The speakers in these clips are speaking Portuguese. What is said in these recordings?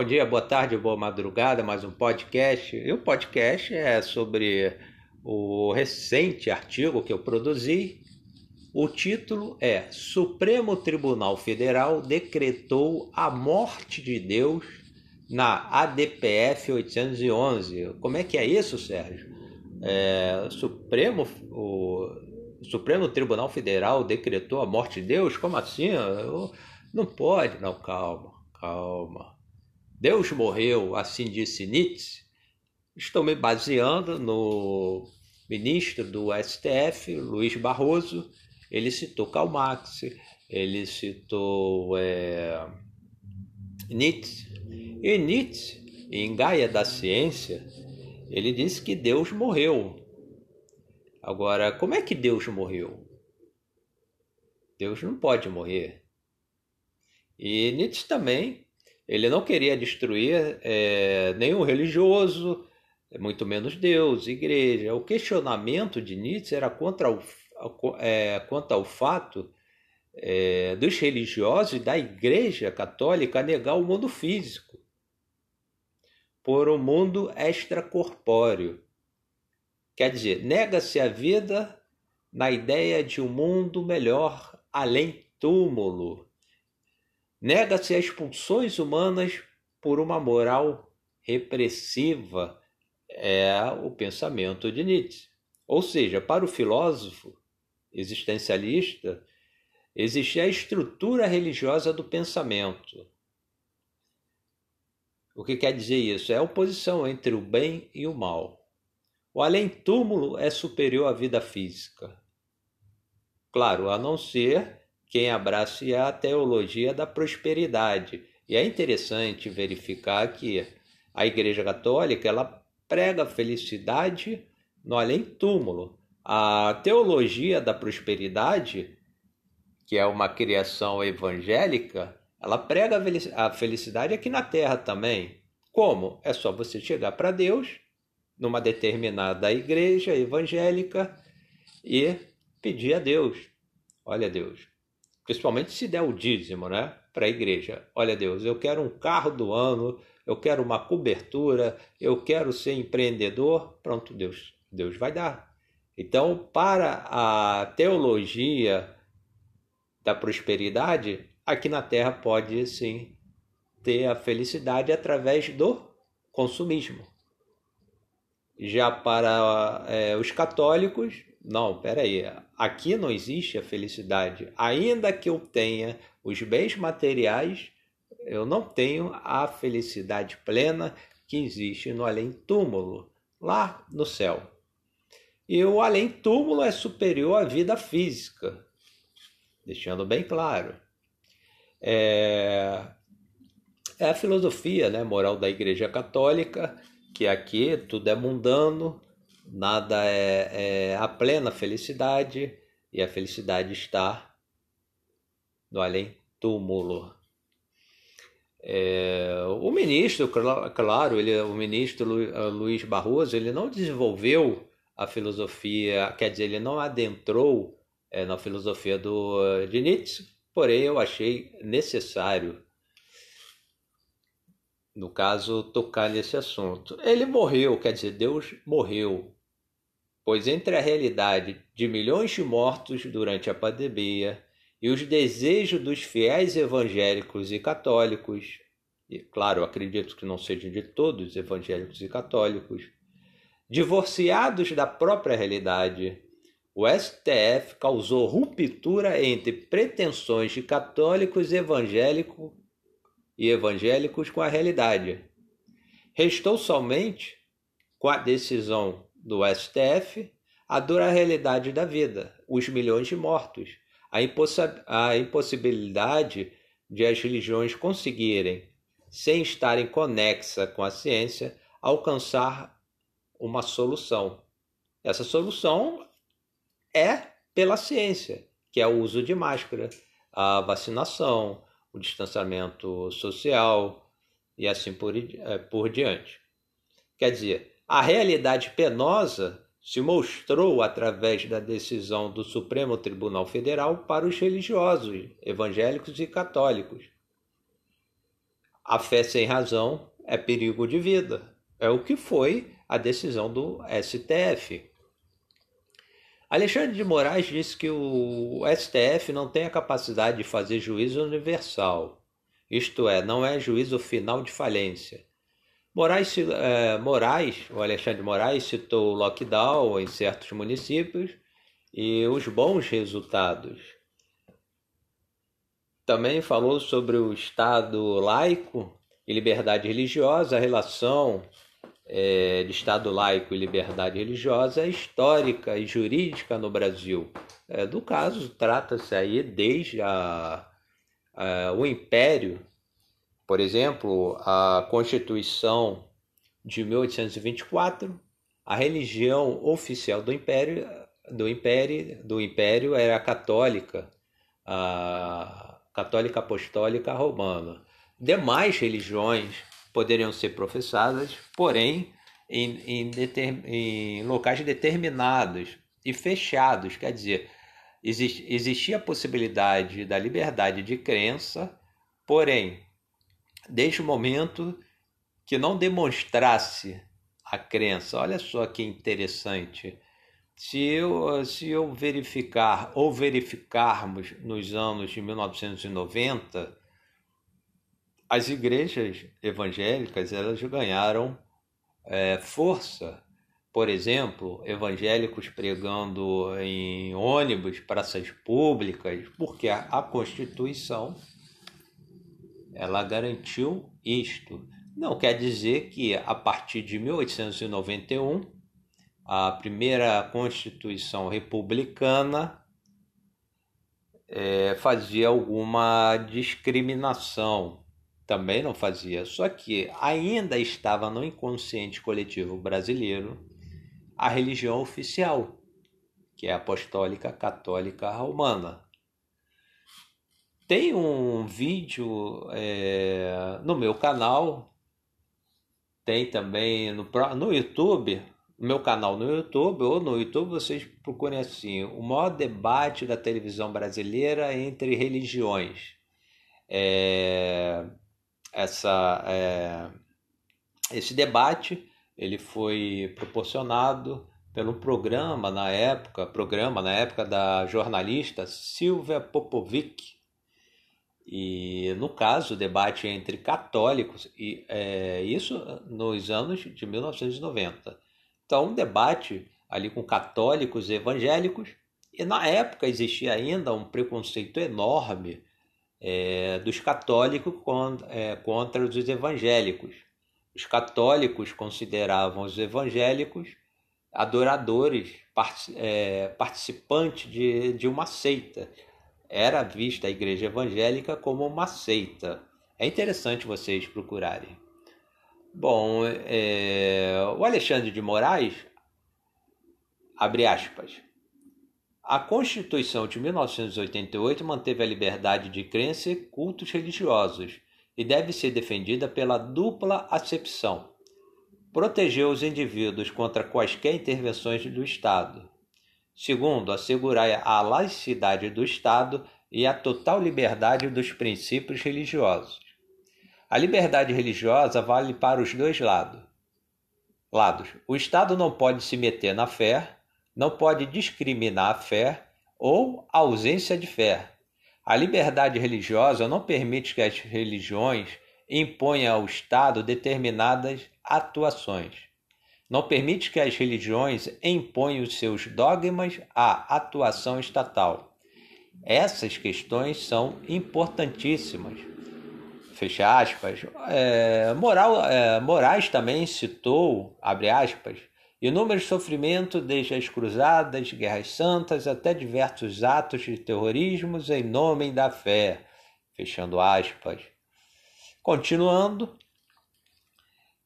Bom dia, boa tarde, boa madrugada, mais um podcast. E o podcast é sobre o recente artigo que eu produzi. O título é Supremo Tribunal Federal decretou a morte de Deus na ADPF 811. Como é que é isso, Sérgio? É, Supremo, o Supremo Tribunal Federal decretou a morte de Deus? Como assim? Eu, não pode. Não, calma, calma. Deus morreu, assim disse Nietzsche. Estou me baseando no ministro do STF, Luiz Barroso. Ele citou Karl Marx, ele citou é, Nietzsche. E Nietzsche, em Gaia da Ciência, ele disse que Deus morreu. Agora, como é que Deus morreu? Deus não pode morrer. E Nietzsche também ele não queria destruir é, nenhum religioso, muito menos Deus, igreja. O questionamento de Nietzsche era contra o, é, quanto ao fato é, dos religiosos da igreja católica negar o mundo físico por um mundo extracorpóreo. Quer dizer, nega-se a vida na ideia de um mundo melhor além túmulo Nega-se as expulsões humanas por uma moral repressiva, é o pensamento de Nietzsche. Ou seja, para o filósofo existencialista, existe a estrutura religiosa do pensamento. O que quer dizer isso? É a oposição entre o bem e o mal. O além-túmulo é superior à vida física. Claro, a não ser quem abrace a teologia da prosperidade. E é interessante verificar que a Igreja Católica ela prega felicidade no além-túmulo. A teologia da prosperidade, que é uma criação evangélica, ela prega a felicidade aqui na terra também. Como? É só você chegar para Deus, numa determinada igreja evangélica, e pedir a Deus: Olha, Deus, principalmente se der o dízimo, né? Para a igreja. Olha, Deus, eu quero um carro do ano, eu quero uma cobertura, eu quero ser empreendedor. Pronto, Deus, Deus vai dar. Então, para a teologia da prosperidade, aqui na Terra pode sim ter a felicidade através do consumismo. Já para é, os católicos, não, peraí, aqui não existe a felicidade. Ainda que eu tenha os bens materiais, eu não tenho a felicidade plena que existe no além-túmulo, lá no céu. E o além-túmulo é superior à vida física, deixando bem claro. É, é a filosofia né, moral da Igreja Católica, que aqui tudo é mundano, nada é, é a plena felicidade e a felicidade está no além-túmulo. É, o ministro, claro, ele, o ministro eh, Luiz Barroso, ele não desenvolveu a filosofia, quer dizer, ele não adentrou é, na filosofia do, de Nietzsche, porém eu achei necessário no caso, tocar nesse assunto. Ele morreu, quer dizer, Deus morreu pois entre a realidade de milhões de mortos durante a pandemia e os desejos dos fiéis evangélicos e católicos, e claro, acredito que não sejam de todos evangélicos e católicos, divorciados da própria realidade, o STF causou ruptura entre pretensões de católicos evangélicos e evangélicos com a realidade. Restou somente, com a decisão do STF, a dura realidade da vida, os milhões de mortos, a, a impossibilidade de as religiões conseguirem, sem estarem conexa com a ciência, alcançar uma solução. Essa solução é pela ciência, que é o uso de máscara, a vacinação, o distanciamento social e assim por, eh, por diante. Quer dizer, a realidade penosa se mostrou através da decisão do Supremo Tribunal Federal para os religiosos, evangélicos e católicos. a fé sem razão é perigo de vida. É o que foi a decisão do STF. Alexandre de Moraes disse que o STF não tem a capacidade de fazer juízo universal, isto é, não é juízo final de falência. Moraes, é, Moraes, o Alexandre Moraes citou o lockdown em certos municípios e os bons resultados. Também falou sobre o Estado laico e liberdade religiosa, a relação é, de Estado laico e liberdade religiosa é histórica e jurídica no Brasil. É, do caso, trata-se aí desde a, a, o Império, por exemplo, a Constituição de 1824, a religião oficial do Império, do Império, do Império era a católica, a católica apostólica romana. Demais religiões poderiam ser professadas, porém em, em, em locais determinados e fechados, quer dizer, exist, existia a possibilidade da liberdade de crença, porém, desde o momento que não demonstrasse a crença, olha só que interessante. Se eu, se eu verificar ou verificarmos nos anos de 1990, as igrejas evangélicas elas ganharam é, força. Por exemplo, evangélicos pregando em ônibus, praças públicas, porque a, a Constituição ela garantiu isto. Não quer dizer que a partir de 1891 a primeira Constituição republicana é, fazia alguma discriminação também não fazia. Só que ainda estava no inconsciente coletivo brasileiro a religião oficial, que é apostólica católica romana. Tem um vídeo é, no meu canal, tem também no, no YouTube, no meu canal no YouTube, ou no YouTube vocês procurem assim, o maior debate da televisão brasileira entre religiões. É, essa, é, esse debate ele foi proporcionado pelo programa na época, programa na época da jornalista Silvia Popovic. E no caso, o debate entre católicos, e é, isso nos anos de 1990. Então, um debate ali com católicos e evangélicos, e na época existia ainda um preconceito enorme é, dos católicos contra, é, contra os evangélicos. Os católicos consideravam os evangélicos adoradores, part, é, participantes de, de uma seita. Era vista a igreja evangélica como uma seita. É interessante vocês procurarem. Bom, é, o Alexandre de Moraes, abre aspas, a Constituição de 1988 manteve a liberdade de crença e cultos religiosos e deve ser defendida pela dupla acepção. Protegeu os indivíduos contra quaisquer intervenções do Estado. Segundo, assegurar a laicidade do Estado e a total liberdade dos princípios religiosos. A liberdade religiosa vale para os dois lados. lados. O Estado não pode se meter na fé não pode discriminar a fé ou a ausência de fé. A liberdade religiosa não permite que as religiões imponham ao Estado determinadas atuações. Não permite que as religiões imponham os seus dogmas à atuação estatal. Essas questões são importantíssimas. Fecha aspas. É, moral, é, Moraes também citou, abre aspas, Inúmeros sofrimentos, desde as cruzadas, guerras santas, até diversos atos de terrorismos em nome da fé. Fechando aspas. Continuando,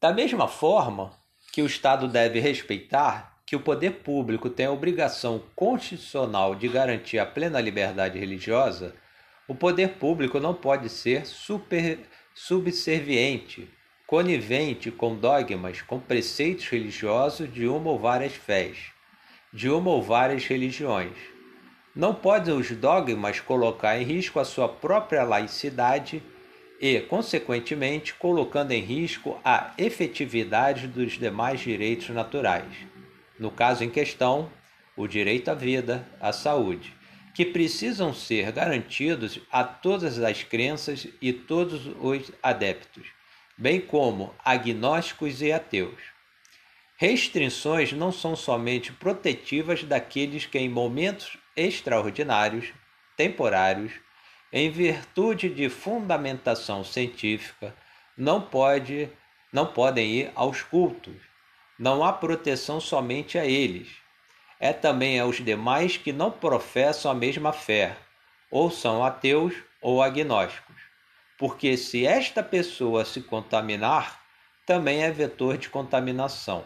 da mesma forma que o Estado deve respeitar que o poder público tem a obrigação constitucional de garantir a plena liberdade religiosa, o poder público não pode ser super, subserviente conivente com dogmas, com preceitos religiosos de uma ou várias fés, de uma ou várias religiões. Não podem os dogmas colocar em risco a sua própria laicidade e, consequentemente, colocando em risco a efetividade dos demais direitos naturais. No caso em questão, o direito à vida, à saúde, que precisam ser garantidos a todas as crenças e todos os adeptos, bem como agnósticos e ateus. Restrições não são somente protetivas daqueles que, em momentos extraordinários, temporários, em virtude de fundamentação científica, não, pode, não podem ir aos cultos. Não há proteção somente a eles. É também aos demais que não professam a mesma fé, ou são ateus ou agnósticos. Porque se esta pessoa se contaminar, também é vetor de contaminação.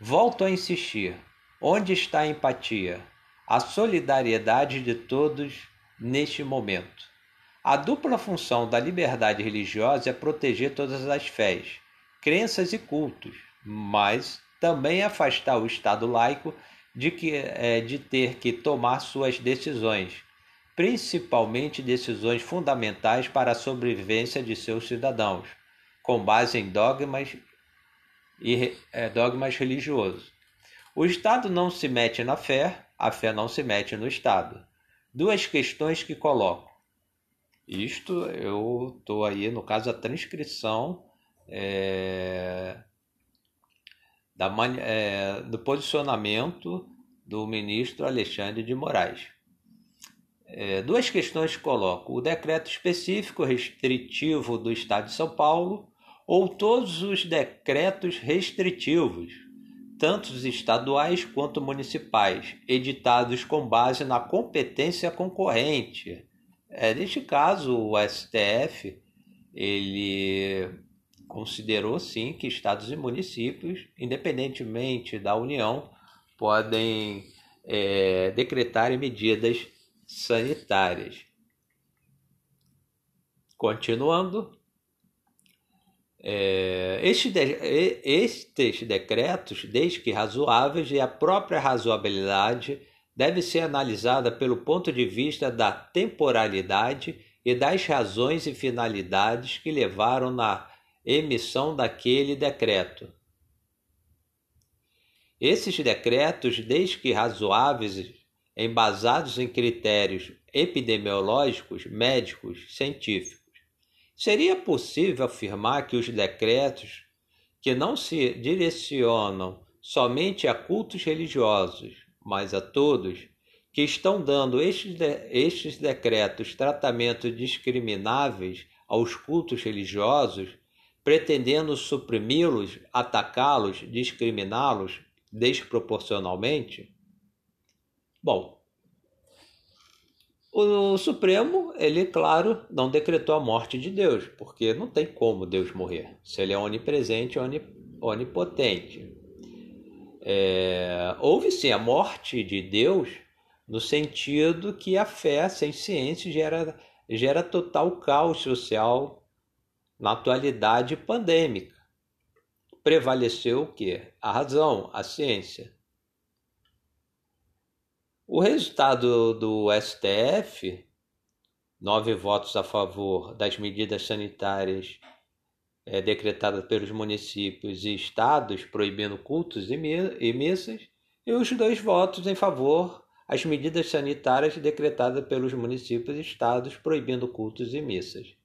Volto a insistir: onde está a empatia, a solidariedade de todos neste momento. A dupla função da liberdade religiosa é proteger todas as fés, crenças e cultos, mas também afastar o Estado laico de, que, é, de ter que tomar suas decisões, principalmente decisões fundamentais para a sobrevivência de seus cidadãos, com base em dogmas e é, dogmas religiosos. O Estado não se mete na fé, a fé não se mete no Estado duas questões que coloco. Isto eu estou aí, no caso, a transcrição é, da, é, do posicionamento do ministro Alexandre de Moraes. É, duas questões que coloco: o decreto específico restritivo do Estado de São Paulo ou todos os decretos restritivos tanto os estaduais quanto municipais, editados com base na competência concorrente. É, neste caso, o STF ele considerou sim que estados e municípios, independentemente da União, podem é, decretar medidas sanitárias. Continuando, é, estes, de, estes decretos, desde que razoáveis, e a própria razoabilidade deve ser analisada pelo ponto de vista da temporalidade e das razões e finalidades que levaram na emissão daquele decreto. Esses decretos, desde que razoáveis, embasados em critérios epidemiológicos, médicos, científicos, Seria possível afirmar que os decretos que não se direcionam somente a cultos religiosos, mas a todos, que estão dando estes, de, estes decretos tratamentos discrimináveis aos cultos religiosos, pretendendo suprimi-los, atacá-los, discriminá-los desproporcionalmente? Bom, o Supremo, ele, claro, não decretou a morte de Deus, porque não tem como Deus morrer. Se ele é onipresente, onipotente. É, houve sim a morte de Deus no sentido que a fé sem ciência gera, gera total caos social na atualidade pandêmica. Prevaleceu o que? A razão, a ciência. O resultado do STF, nove votos a favor das medidas sanitárias é, decretadas pelos municípios e estados proibindo cultos e, missas, e os dois votos em favor as medidas sanitárias decretadas pelos municípios e estados proibindo cultos e missas.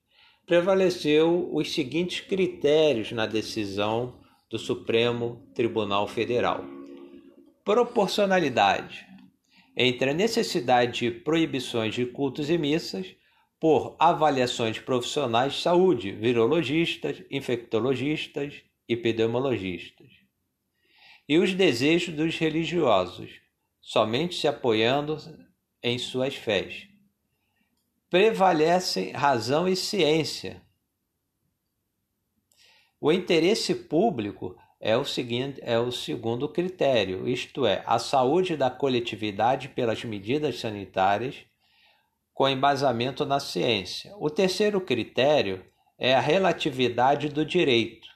Prevaleceu os seguintes critérios na decisão do Supremo Tribunal Federal: proporcionalidade entre a necessidade de proibições de cultos e missas por avaliações profissionais de saúde, virologistas, infectologistas, epidemiologistas, e os desejos dos religiosos, somente se apoiando em suas fés. Prevalecem razão e ciência. O interesse público é o seguinte, é o segundo critério, isto é, a saúde da coletividade pelas medidas sanitárias com embasamento na ciência. O terceiro critério é a relatividade do direito.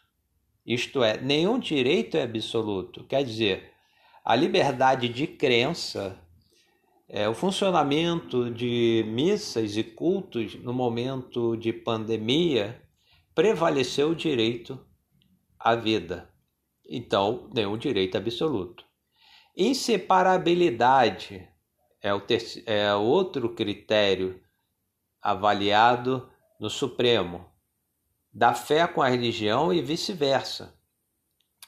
Isto é, nenhum direito é absoluto. Quer dizer, a liberdade de crença é, o funcionamento de missas e cultos no momento de pandemia prevaleceu o direito à vida. Então, nenhum direito absoluto. Inseparabilidade é, o é outro critério avaliado no Supremo, da fé com a religião e vice-versa.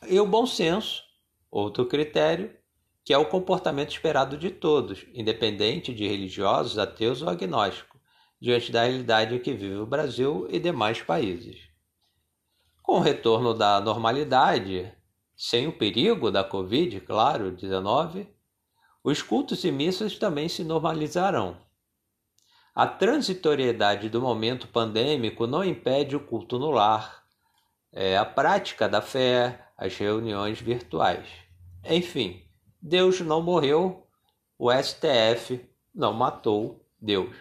E o bom senso, outro critério, que é o comportamento esperado de todos, independente de religiosos, ateus ou agnósticos, diante da realidade em que vive o Brasil e demais países. Com o retorno da normalidade, sem o perigo da Covid, claro, 19, os cultos e missas também se normalizarão. A transitoriedade do momento pandêmico não impede o culto no lar, é, a prática da fé, as reuniões virtuais. Enfim, Deus não morreu, o STF não matou Deus.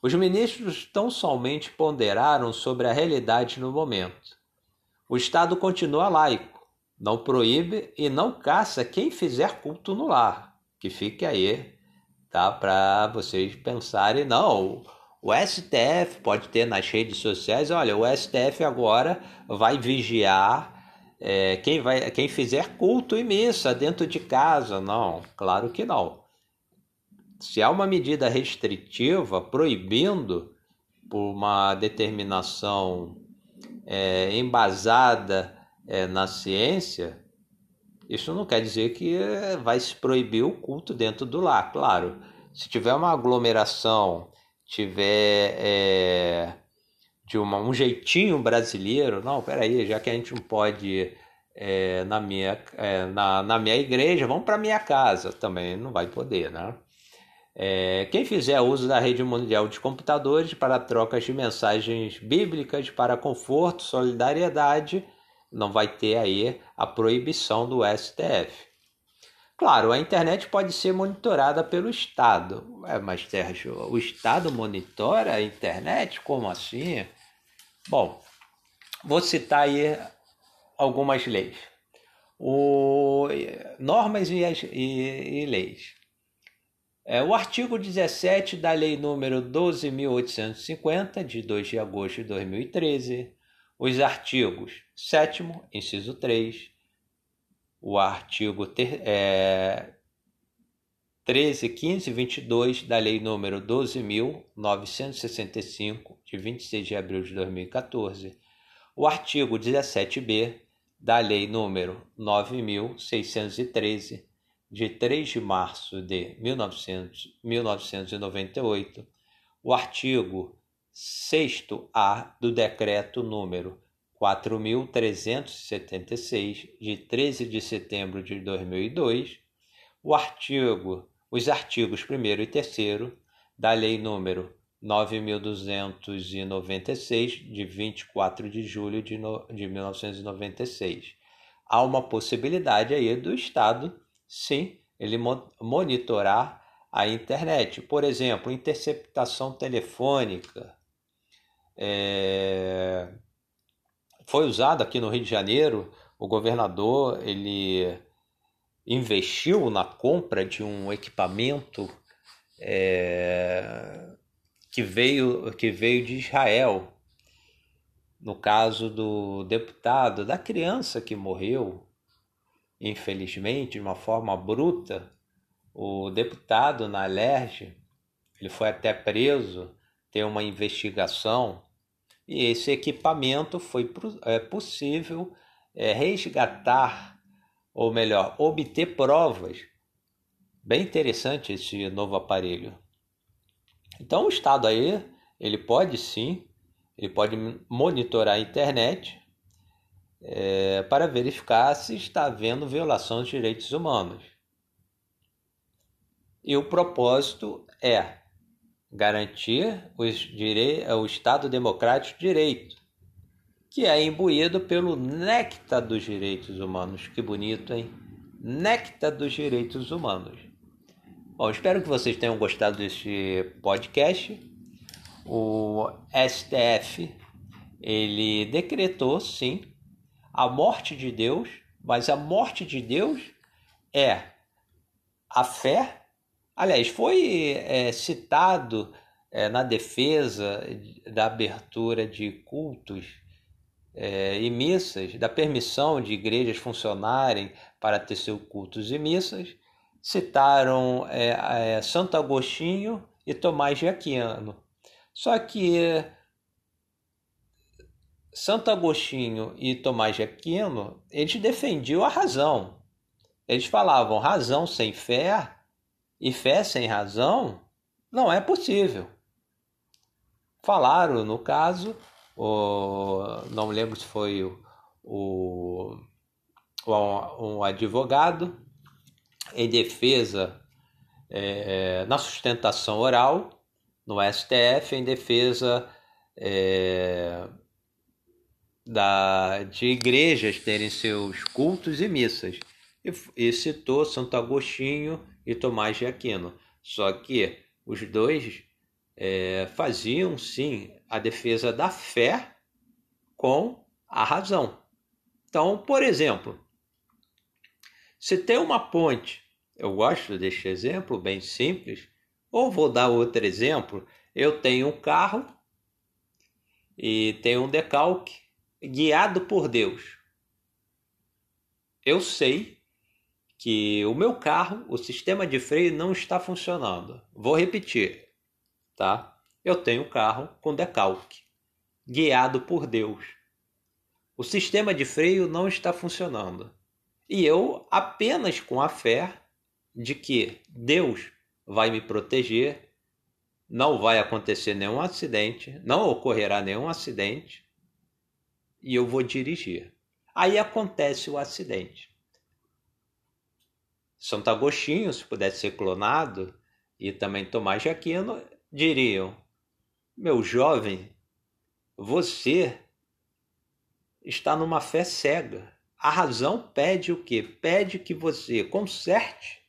Os ministros tão somente ponderaram sobre a realidade no momento. O Estado continua laico, não proíbe e não caça quem fizer culto no lar. Que fique aí, tá? Para vocês pensarem, não, o STF pode ter nas redes sociais, olha, o STF agora vai vigiar é, quem, vai, quem fizer culto e missa dentro de casa. Não, claro que não. Se há uma medida restritiva proibindo por uma determinação é, embasada é, na ciência, isso não quer dizer que é, vai se proibir o culto dentro do lar. Claro, se tiver uma aglomeração, tiver é, de uma, um jeitinho brasileiro. Não, peraí, já que a gente não pode é, na, minha, é, na, na minha igreja, vamos para minha casa também, não vai poder, né? É, quem fizer uso da rede mundial de computadores para trocas de mensagens bíblicas para conforto, solidariedade, não vai ter aí a proibição do STF. Claro, a internet pode ser monitorada pelo Estado. É, mas, Sérgio, o Estado monitora a internet? Como assim? Bom, vou citar aí algumas leis. O, normas e, e, e leis. É, o artigo 17 da Lei número 12.850, de 2 de agosto de 2013. Os artigos 7, inciso 3, o artigo ter, é, 13, 15 e 22 da Lei número 12.965, de 26 de abril de 2014, o artigo 17b da Lei número 9.613, de 3 de março de 1900, 1998, o artigo 6A do Decreto número 4.376, de 13 de setembro de 2002, o artigo, os artigos 1 e 3 da Lei número 9.296, de 24 de julho de, no, de 1996. Há uma possibilidade aí do Estado, sim, ele monitorar a internet. Por exemplo, interceptação telefônica, é, foi usado aqui no Rio de Janeiro. O governador ele investiu na compra de um equipamento é, que veio que veio de Israel. No caso do deputado, da criança que morreu, infelizmente, de uma forma bruta, o deputado na Alerj, ele foi até preso, tem uma investigação e esse equipamento foi é, possível é, resgatar, ou melhor, obter provas. Bem interessante esse novo aparelho. Então o Estado aí, ele pode sim, ele pode monitorar a internet é, para verificar se está havendo violação dos direitos humanos. E o propósito é garantir os direi o Estado Democrático de Direito, que é imbuído pelo néctar dos direitos humanos. Que bonito, hein? Néctar dos direitos humanos. Bom, espero que vocês tenham gostado deste podcast. O STF ele decretou sim a morte de Deus, mas a morte de Deus é a fé Aliás, foi é, citado é, na defesa da abertura de cultos é, e missas, da permissão de igrejas funcionarem para ter seus cultos e missas, citaram é, é, Santo Agostinho e Tomás de Aquino. Só que Santo Agostinho e Tomás de Aquino, eles defendiam a razão. Eles falavam razão sem fé e fé sem razão não é possível. Falaram, no caso, o, não lembro se foi o, o, um advogado em defesa é, na sustentação oral no STF em defesa é, da, de igrejas terem seus cultos e missas e, e citou Santo Agostinho e Tomás de Aquino. Só que os dois é, faziam sim a defesa da fé com a razão. Então, por exemplo, se tem uma ponte, eu gosto deste exemplo bem simples, ou vou dar outro exemplo, eu tenho um carro e tenho um decalque guiado por Deus. Eu sei que o meu carro, o sistema de freio não está funcionando. Vou repetir, tá? Eu tenho um carro com decalque, guiado por Deus. O sistema de freio não está funcionando. E eu apenas com a fé de que Deus vai me proteger, não vai acontecer nenhum acidente, não ocorrerá nenhum acidente e eu vou dirigir. Aí acontece o acidente. Santo Agostinho, se pudesse ser clonado, e também Tomás de Aquino, diriam: Meu jovem, você está numa fé cega. A razão pede o quê? Pede que você conserte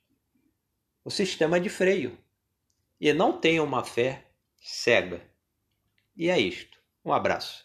o sistema de freio e não tenha uma fé cega. E é isto. Um abraço.